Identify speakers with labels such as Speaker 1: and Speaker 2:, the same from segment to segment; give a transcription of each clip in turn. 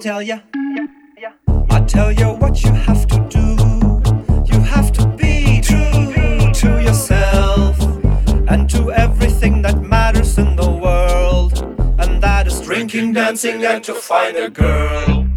Speaker 1: tell ya. I tell you what you have to do. You have to be true to yourself and to everything that matters in the world. And that is drinking, dancing, and to find a girl.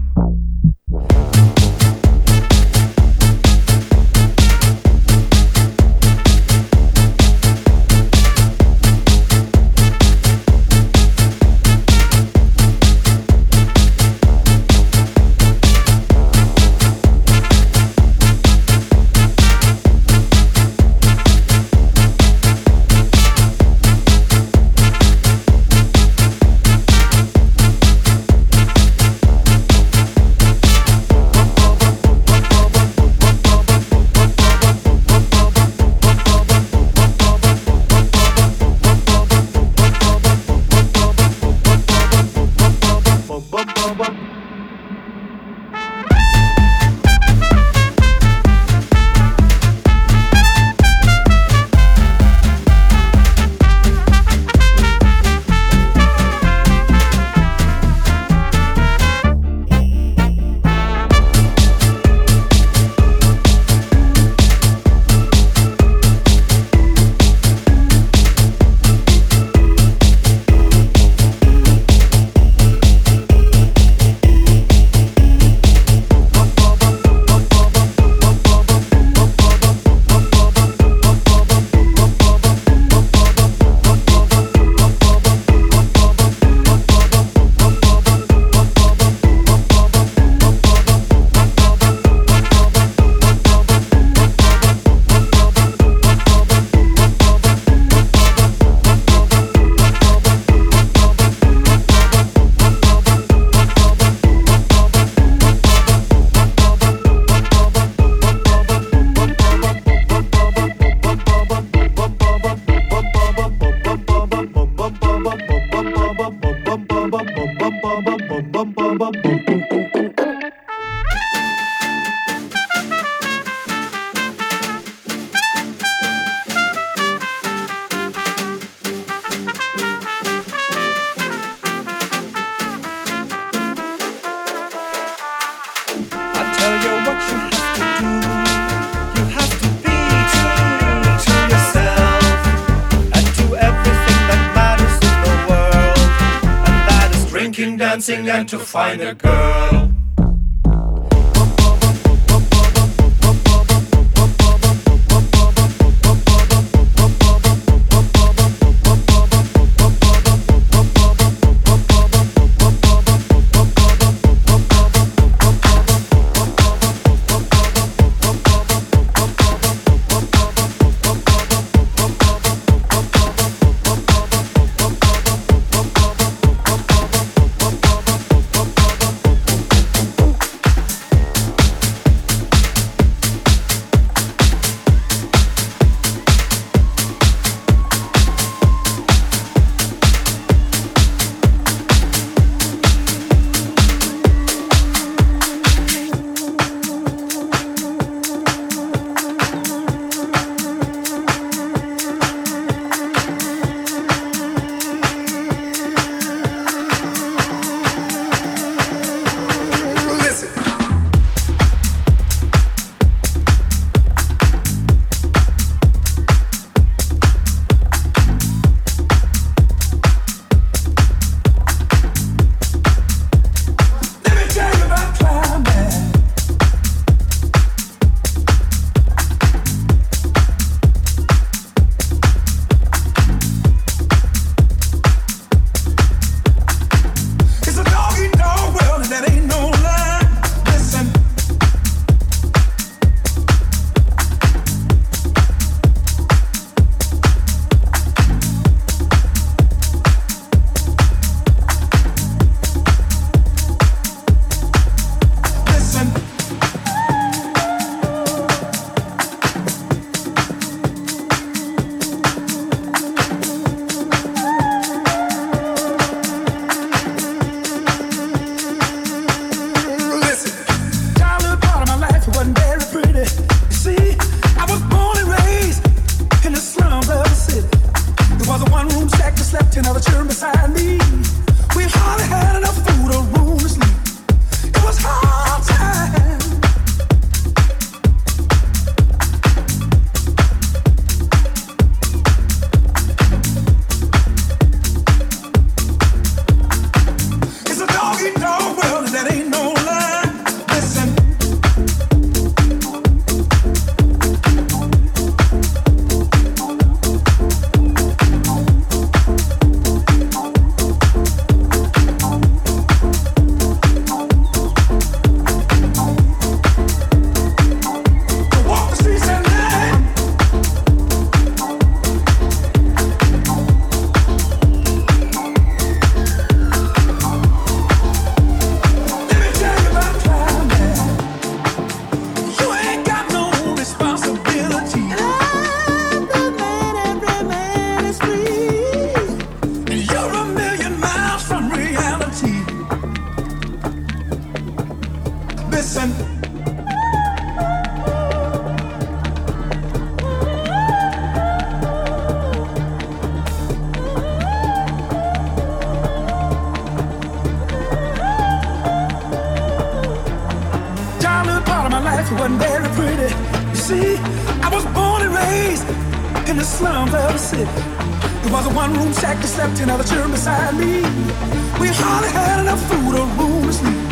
Speaker 1: Dancing and to find a girl.
Speaker 2: See, I was born and raised in the slums of the city. It was a one-room shack that slept in other children beside me. We hardly had enough food or room to sleep.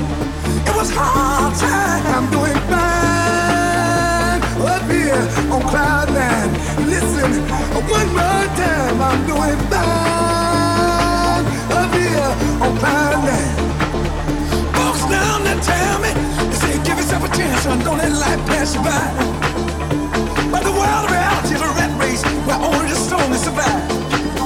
Speaker 2: It was hard time. I'm doing fine up here on cloud nine. Listen, one more time. I'm doing fine up here on cloud nine. Folks down there tell me, give yourself a chance, son. Don't let life pass you by. But the world of reality is a rat race where only the strongest survive.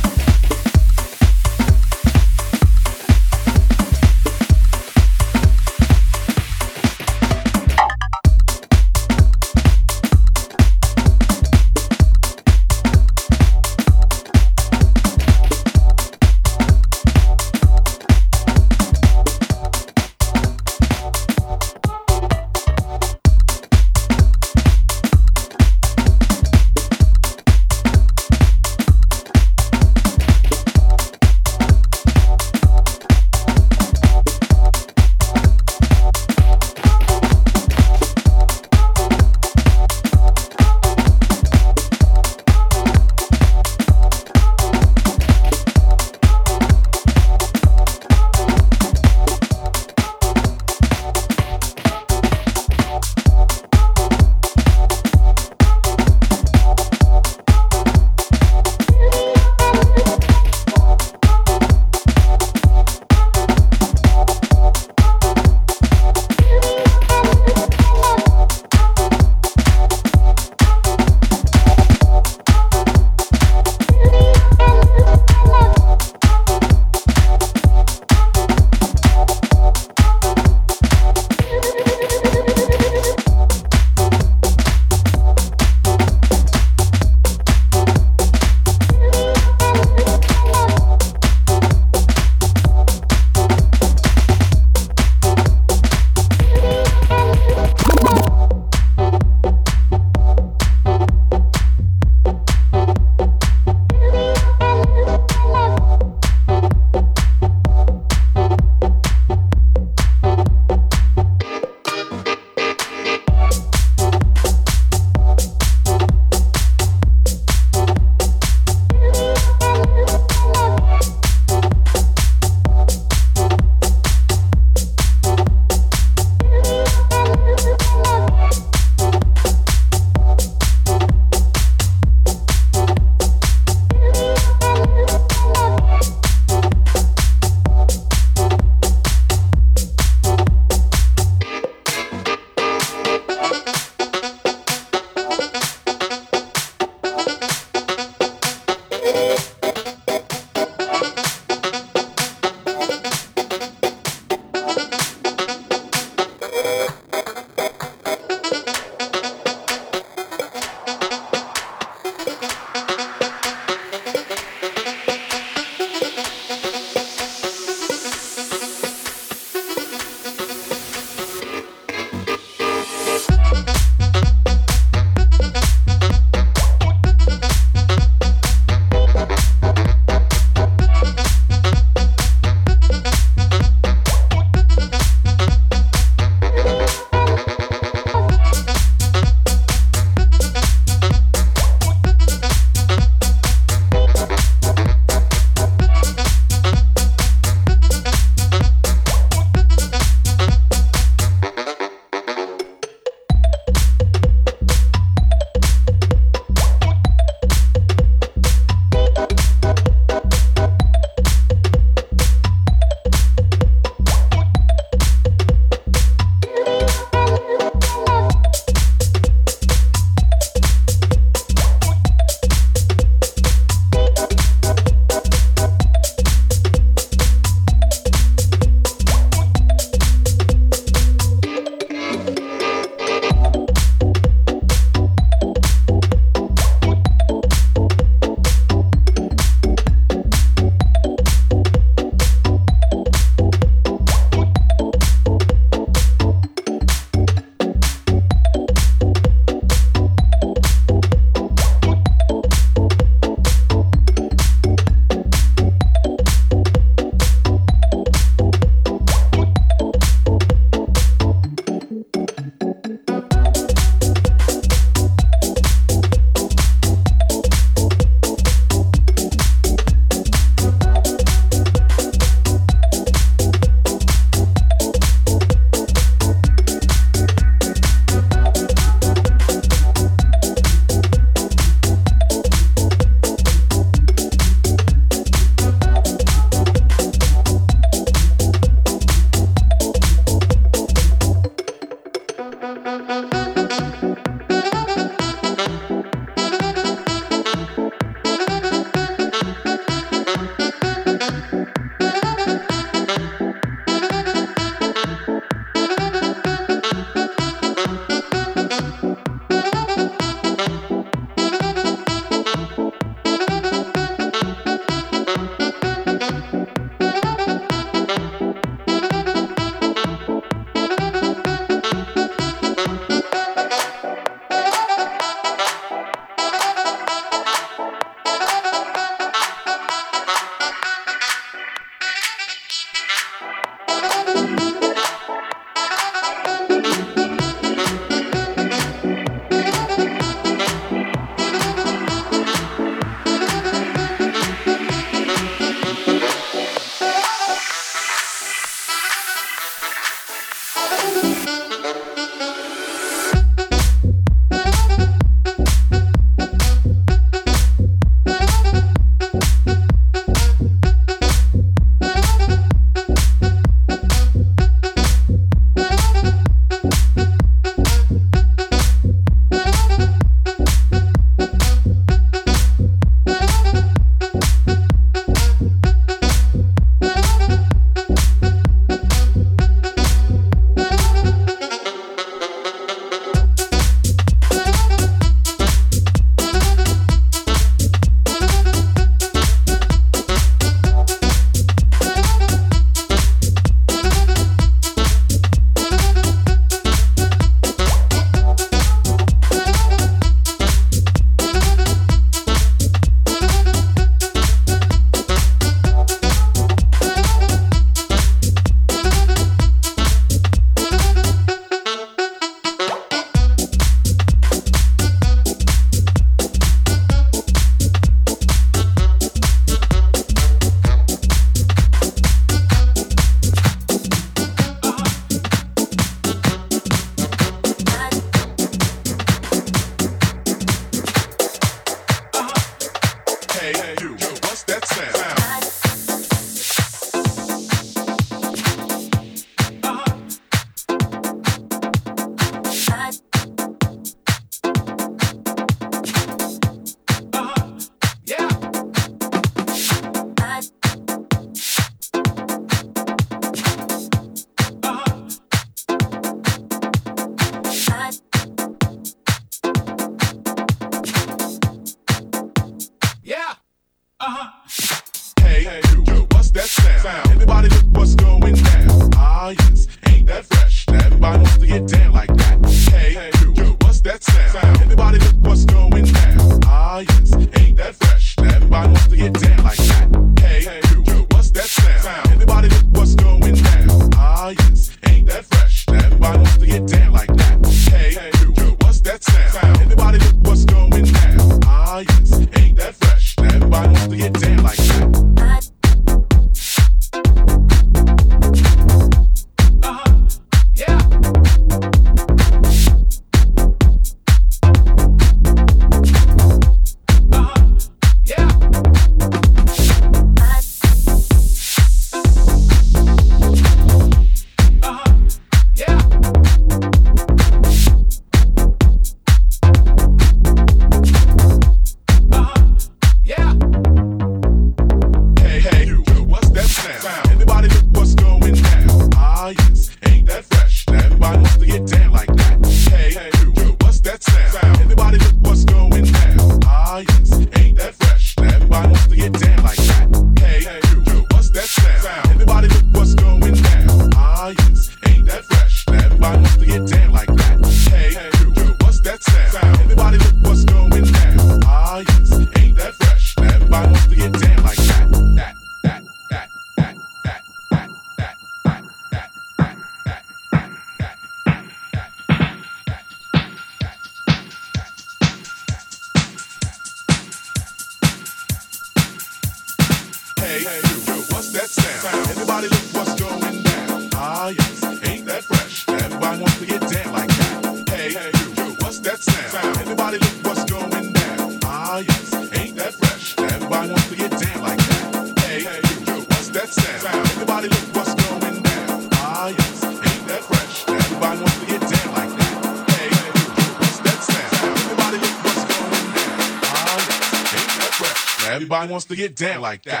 Speaker 3: Get down like that.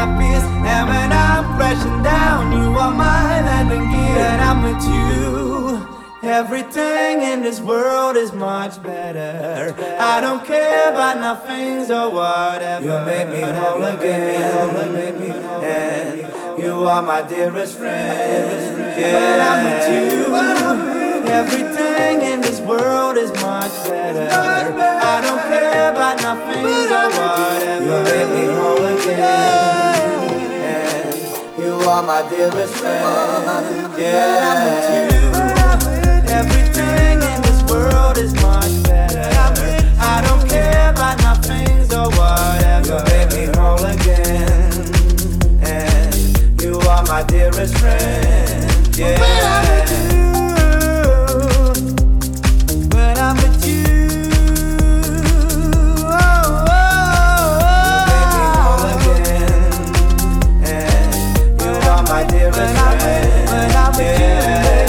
Speaker 4: happiest. And when I'm crashing down, you are my landing gear. And I'm with you. Everything in this world is much better. I don't care about nothing or whatever. You make me whole again. You are my dearest friend. Yeah, I'm with you. Everything in this world is much better. I don't care about nothing or whatever. You make me whole again are my dearest friend. Yeah. Everything in this world is much better. I don't care about or whatever. You make me whole again. And you are my dearest friend. Yeah. when I'm with, when I'm with you.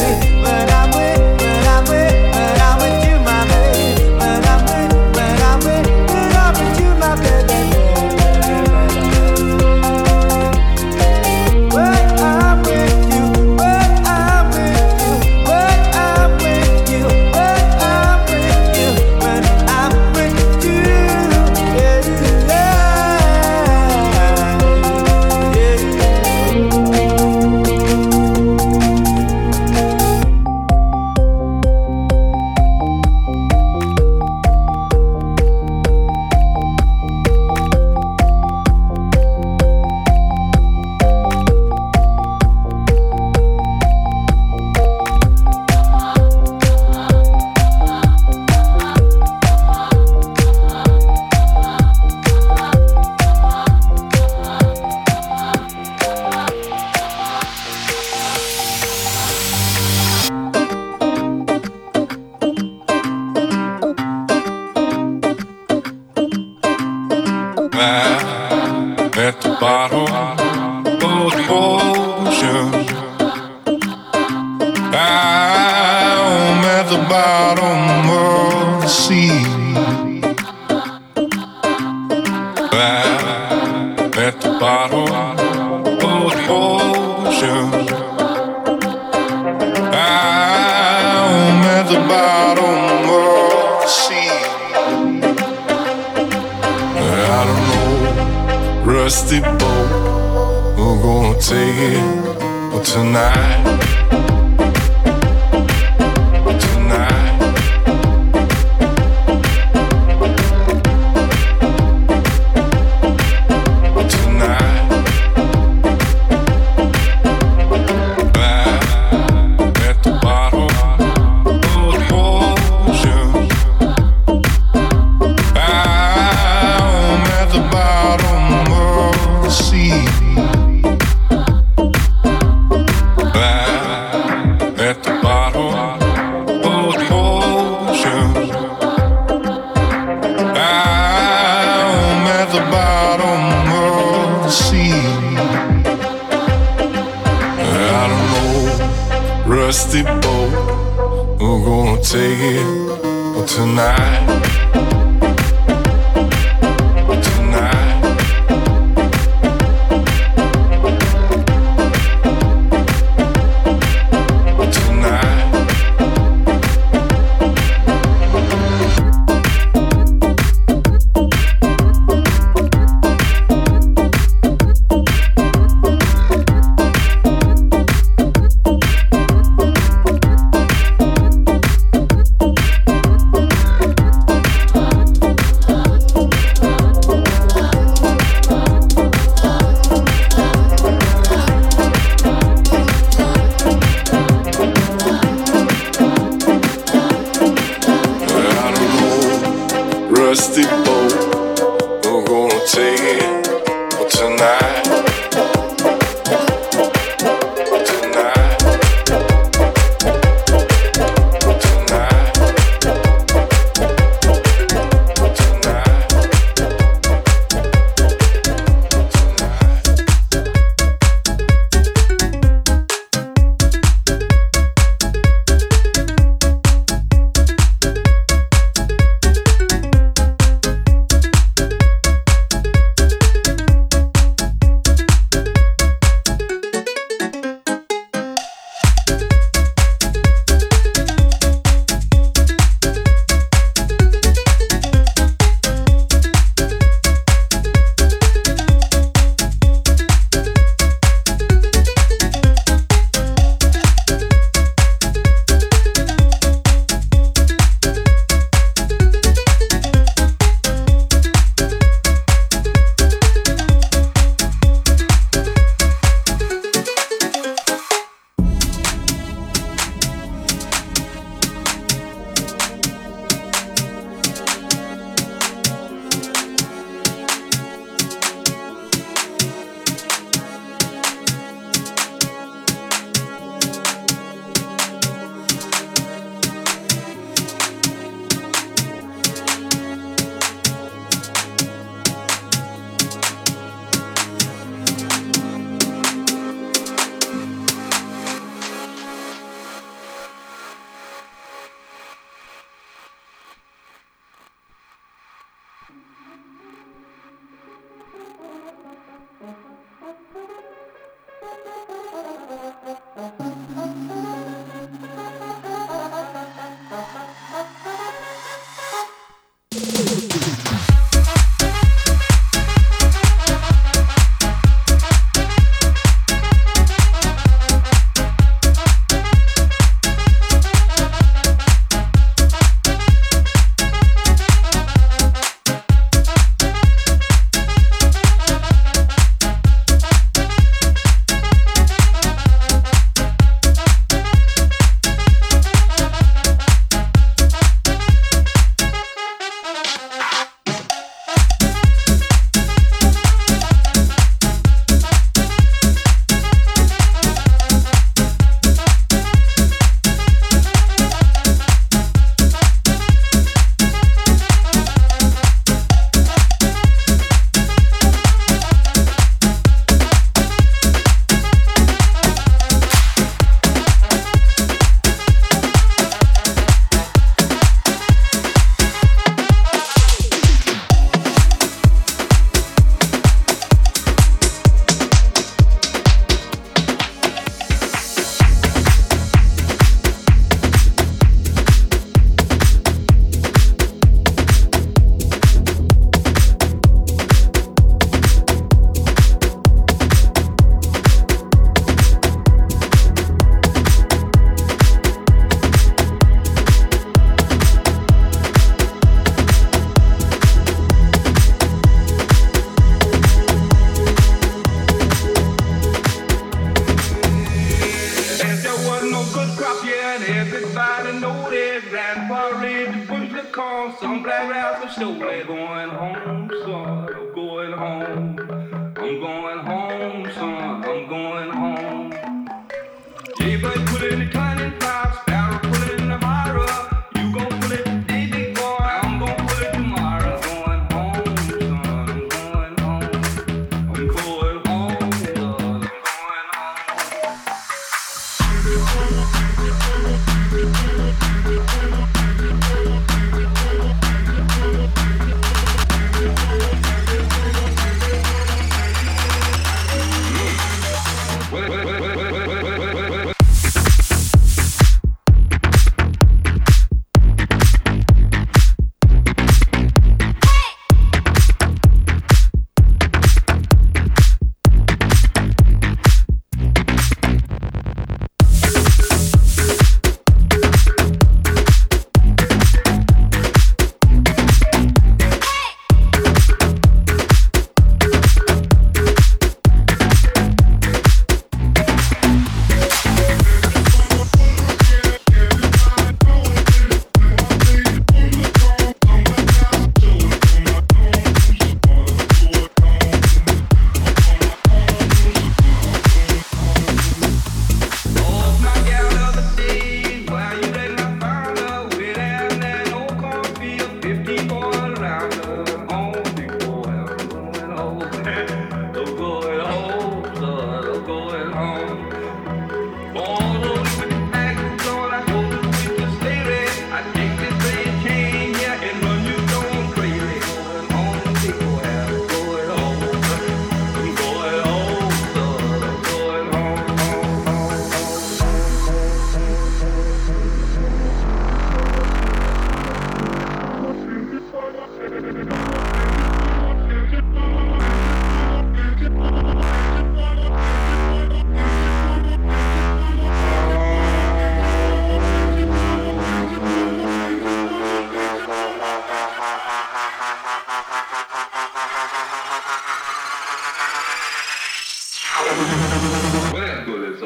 Speaker 4: Some black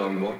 Speaker 4: Django.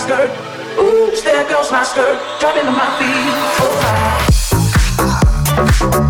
Speaker 4: skirt. Ooh, there goes my skirt. Dropping to my
Speaker 3: feet. Oh, I...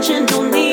Speaker 5: yo, yo, yo.